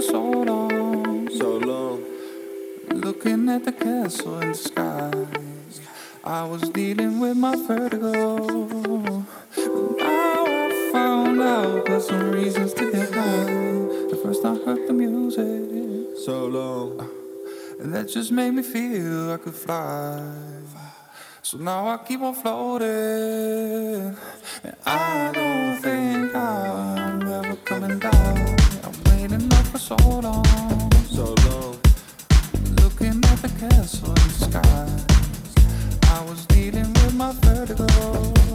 for so long. So long. Looking at the castle in the sky. I was dealing with my vertigo. But now I found out there's some reasons to get high. The first I heard the music. So long. And that just made me feel I could fly. So now I keep on floating. And I don't think I'm ever coming down. For so long. So long. Looking at the castle in the sky. I was dealing with my vertigo.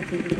Que yo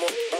Vamos.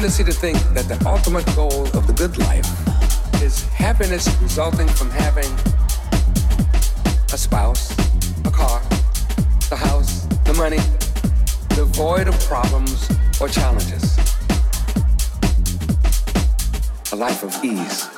think that the ultimate goal of the good life is happiness resulting from having a spouse, a car, the house, the money, devoid of problems or challenges. A life of ease.